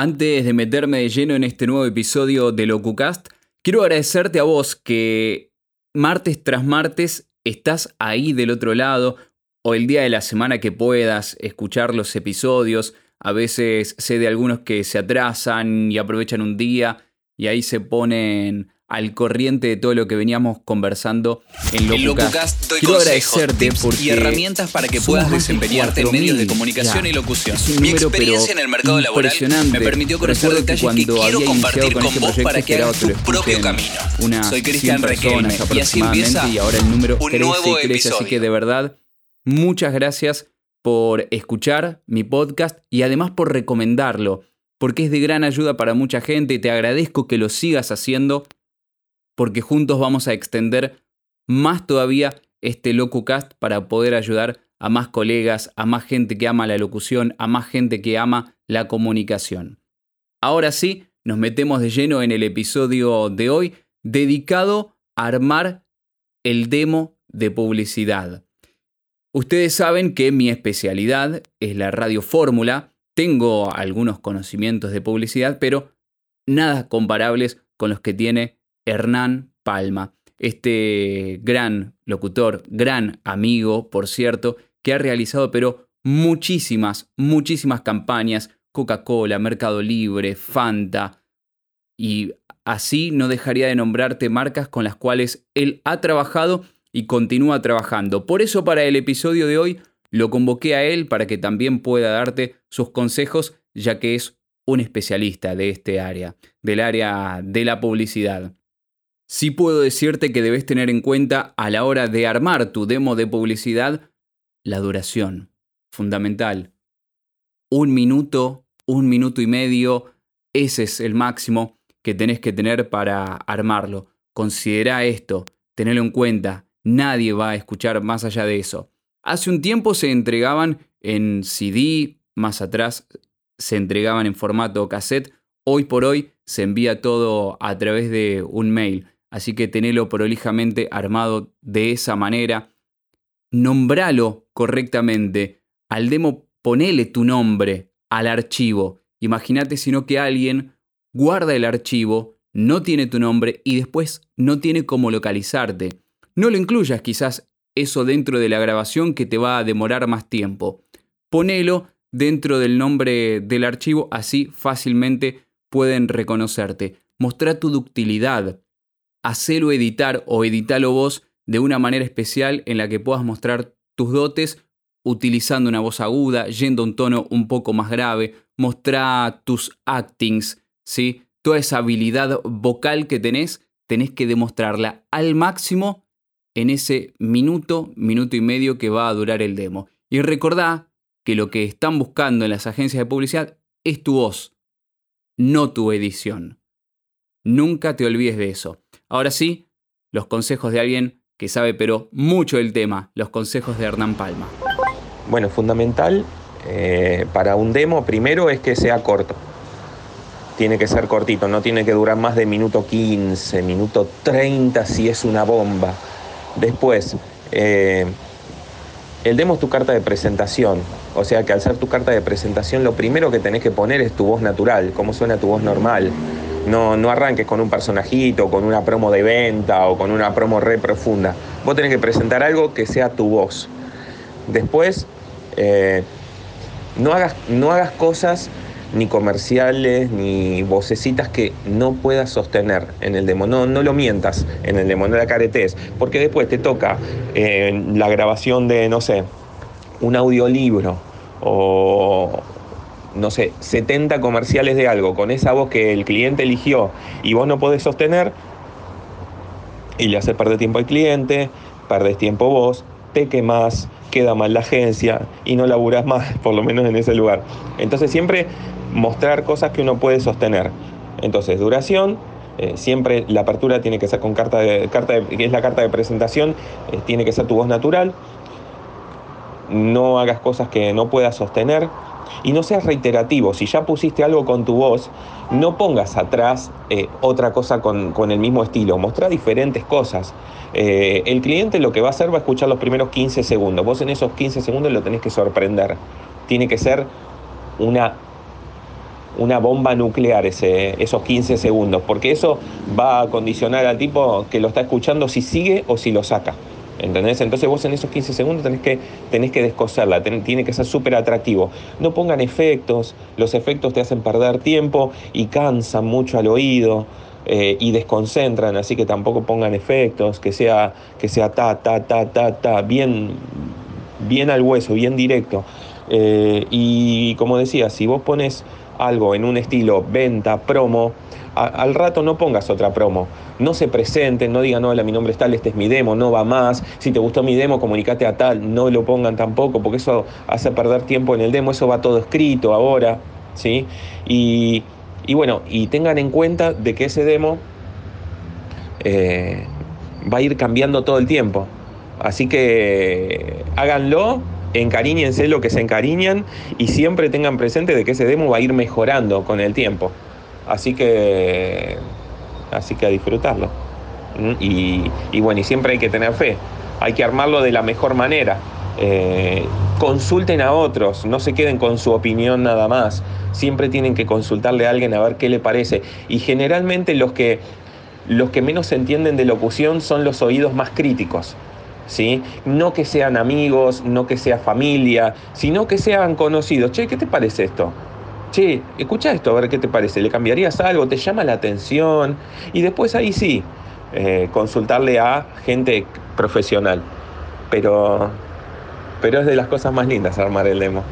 Antes de meterme de lleno en este nuevo episodio de LocuCast, quiero agradecerte a vos que martes tras martes estás ahí del otro lado o el día de la semana que puedas escuchar los episodios. A veces sé de algunos que se atrasan y aprovechan un día y ahí se ponen al corriente de todo lo que veníamos conversando en LocuCast. Quiero agradecerte porque y herramientas para que puedas desempeñarte en medios de comunicación y locución. Mi experiencia en el mercado laboral me permitió conocer detalles que, que quiero compartir con, este vos para que hagas tu propio camino. Soy Cristian Requelme y así empieza y ahora el número un nuevo crece, episodio. Así que de verdad, muchas gracias por escuchar mi podcast y además por recomendarlo, porque es de gran ayuda para mucha gente y te agradezco que lo sigas haciendo porque juntos vamos a extender más todavía este LocuCast para poder ayudar a más colegas, a más gente que ama la locución, a más gente que ama la comunicación. Ahora sí, nos metemos de lleno en el episodio de hoy dedicado a armar el demo de publicidad. Ustedes saben que mi especialidad es la radio fórmula, tengo algunos conocimientos de publicidad, pero nada comparables con los que tiene Hernán Palma, este gran locutor, gran amigo, por cierto, que ha realizado pero muchísimas, muchísimas campañas, Coca-Cola, Mercado Libre, Fanta, y así no dejaría de nombrarte marcas con las cuales él ha trabajado y continúa trabajando. Por eso para el episodio de hoy lo convoqué a él para que también pueda darte sus consejos, ya que es un especialista de este área, del área de la publicidad. Sí puedo decirte que debes tener en cuenta a la hora de armar tu demo de publicidad la duración. Fundamental. Un minuto, un minuto y medio, ese es el máximo que tenés que tener para armarlo. Considera esto, tenelo en cuenta, nadie va a escuchar más allá de eso. Hace un tiempo se entregaban en CD, más atrás se entregaban en formato cassette, hoy por hoy se envía todo a través de un mail así que tenelo prolijamente armado de esa manera. Nombralo correctamente. Al demo ponele tu nombre al archivo. Imagínate sino que alguien guarda el archivo, no tiene tu nombre y después no tiene cómo localizarte. No lo incluyas quizás eso dentro de la grabación que te va a demorar más tiempo. Ponelo dentro del nombre del archivo, así fácilmente pueden reconocerte. Mostrá tu ductilidad, hacelo editar o editalo vos de una manera especial en la que puedas mostrar tus dotes utilizando una voz aguda, yendo a un tono un poco más grave, mostrar tus actings, ¿sí? Toda esa habilidad vocal que tenés, tenés que demostrarla al máximo en ese minuto, minuto y medio que va a durar el demo. Y recordá que lo que están buscando en las agencias de publicidad es tu voz, no tu edición. Nunca te olvides de eso. Ahora sí, los consejos de alguien que sabe pero mucho del tema, los consejos de Hernán Palma. Bueno, fundamental eh, para un demo primero es que sea corto. Tiene que ser cortito, no tiene que durar más de minuto 15, minuto 30 si es una bomba. Después, eh, el demo es tu carta de presentación. O sea que al ser tu carta de presentación, lo primero que tenés que poner es tu voz natural, cómo suena tu voz normal. No, no arranques con un personajito, con una promo de venta o con una promo re profunda. Vos tenés que presentar algo que sea tu voz. Después, eh, no, hagas, no hagas cosas ni comerciales, ni vocecitas que no puedas sostener en el demo. No, no lo mientas en el demo, no la caretes, porque después te toca eh, la grabación de, no sé, un audiolibro o, no sé, 70 comerciales de algo con esa voz que el cliente eligió y vos no podés sostener, y le haces perder tiempo al cliente, perdés tiempo vos, te quemás, queda mal la agencia y no laburás más, por lo menos en ese lugar. Entonces siempre mostrar cosas que uno puede sostener. Entonces, duración, eh, siempre la apertura tiene que ser con carta de, carta que es la carta de presentación, eh, tiene que ser tu voz natural. No hagas cosas que no puedas sostener y no seas reiterativo. Si ya pusiste algo con tu voz, no pongas atrás eh, otra cosa con, el mismo estilo. Mostrá diferentes cosas. Eh, el cliente lo que va a hacer va a escuchar los primeros 15 segundos. Vos en esos 15 segundos lo tenés que sorprender. Tiene que ser una una bomba nuclear ese, esos 15 segundos, porque eso va a condicionar al tipo que lo está escuchando si sigue o si lo saca. ¿Entendés? Entonces vos en esos 15 segundos tenés que, tenés que descoserla, tiene que ser súper atractivo. No pongan efectos, los efectos te hacen perder tiempo y cansan mucho al oído. Eh, y desconcentran, así que tampoco pongan efectos, que sea, que sea ta, ta, ta, ta, ta, bien, bien al hueso, bien directo. Eh, y como decía, si vos pones algo en un estilo venta, promo, al rato no pongas otra promo. No se presenten, no digan, hola, mi nombre es tal, este es mi demo, no va más. Si te gustó mi demo, comunícate a tal, no lo pongan tampoco, porque eso hace perder tiempo en el demo, eso va todo escrito ahora, ¿sí? Y, bueno, y tengan en cuenta de que ese demo eh, va a ir cambiando todo el tiempo. Así que háganlo encariñense lo que se encariñan y siempre tengan presente de que ese demo va a ir mejorando con el tiempo. Así que, así que a disfrutarlo. ¿Mm? Y, bueno, y siempre hay que tener fe, hay que armarlo de la mejor manera. Eh, consulten a otros, no se queden con su opinión nada más. Siempre tienen que consultarle a alguien a ver qué le parece. Y generalmente los que, los que menos entienden de locución son los oídos más críticos. ¿Sí? No que sean amigos, no que sea familia, sino que sean conocidos. Che, ¿qué te parece esto? Che, escucha esto, a ver qué te parece. ¿Le cambiarías algo? ¿Te llama la atención? Y después ahí sí, eh, consultarle a gente profesional. Pero, pero es de las cosas más lindas armar el demo.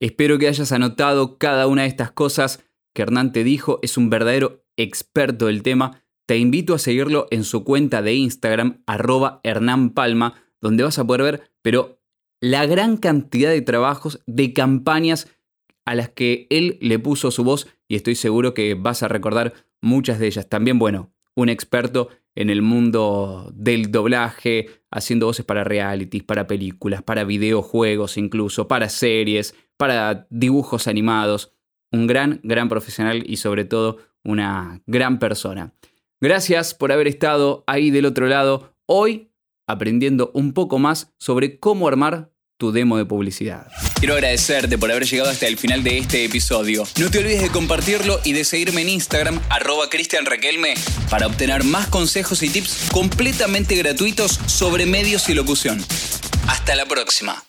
Espero que hayas anotado cada una de estas cosas que Hernán te dijo. Es un verdadero experto del tema te invito a seguirlo en su cuenta de Instagram, arroba Hernán Palma, donde vas a poder ver, pero la gran cantidad de trabajos, de campañas a las que él le puso su voz y estoy seguro que vas a recordar muchas de ellas. También, bueno, un experto en el mundo del doblaje, haciendo voces para realities, para películas, para videojuegos incluso, para series, para dibujos animados. Un gran, gran profesional y sobre todo una gran persona. Gracias por haber estado ahí del otro lado, hoy aprendiendo un poco más sobre cómo armar tu demo de publicidad. Quiero agradecerte por haber llegado hasta el final de este episodio. No te olvides de compartirlo y de seguirme en Instagram, arroba Cristian para obtener más consejos y tips completamente gratuitos sobre medios y locución. Hasta la próxima.